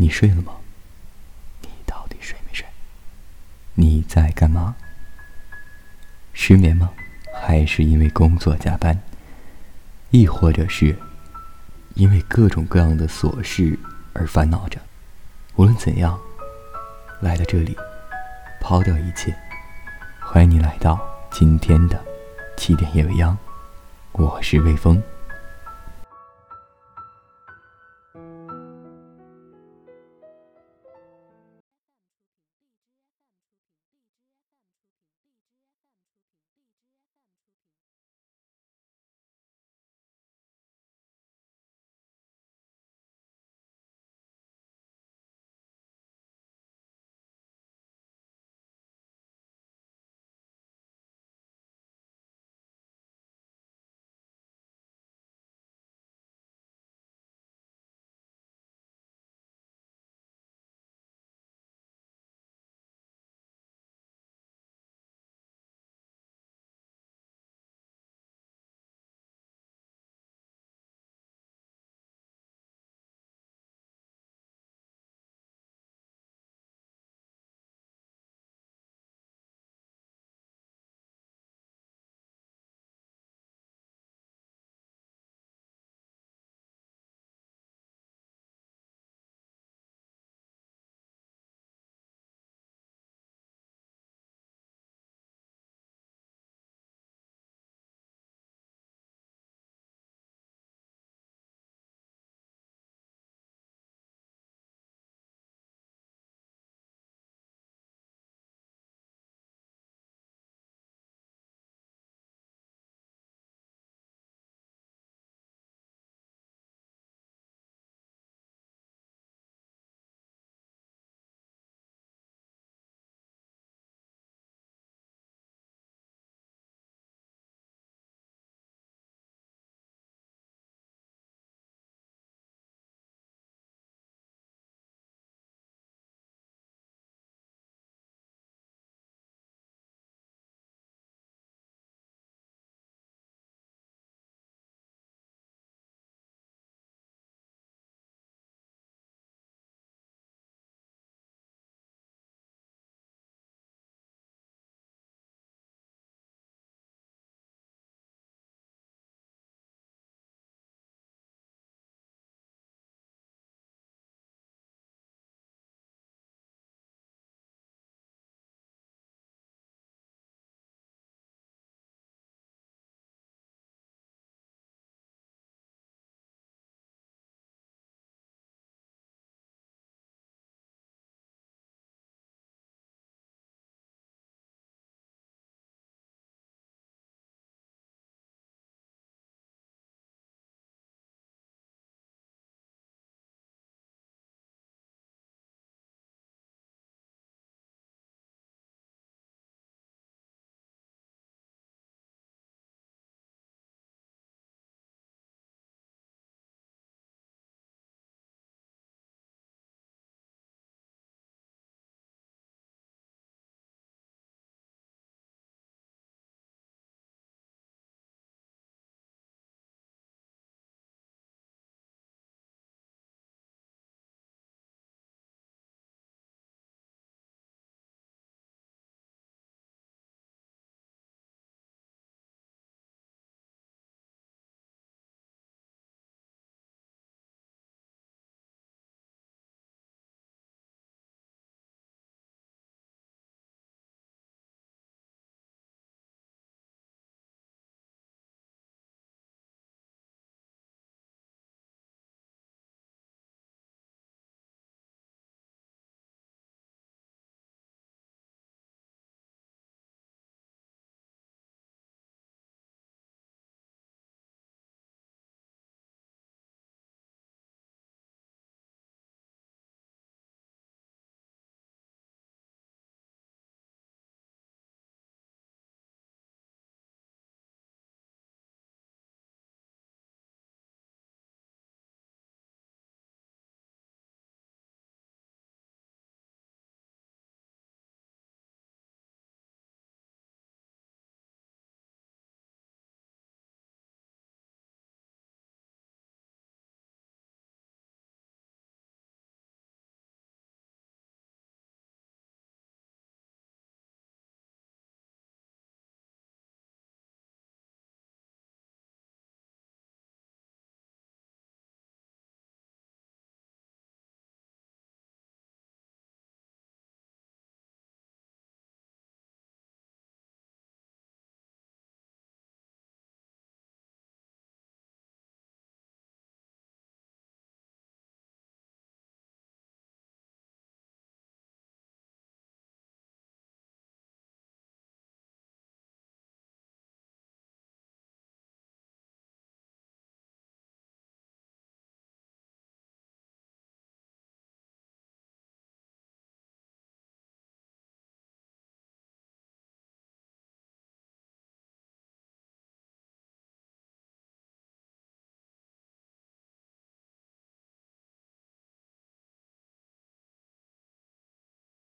你睡了吗？你到底睡没睡？你在干嘛？失眠吗？还是因为工作加班？亦或者是因为各种各样的琐事而烦恼着？无论怎样来到这里抛掉一切欢迎你来到今天的起点夜未央。我是微风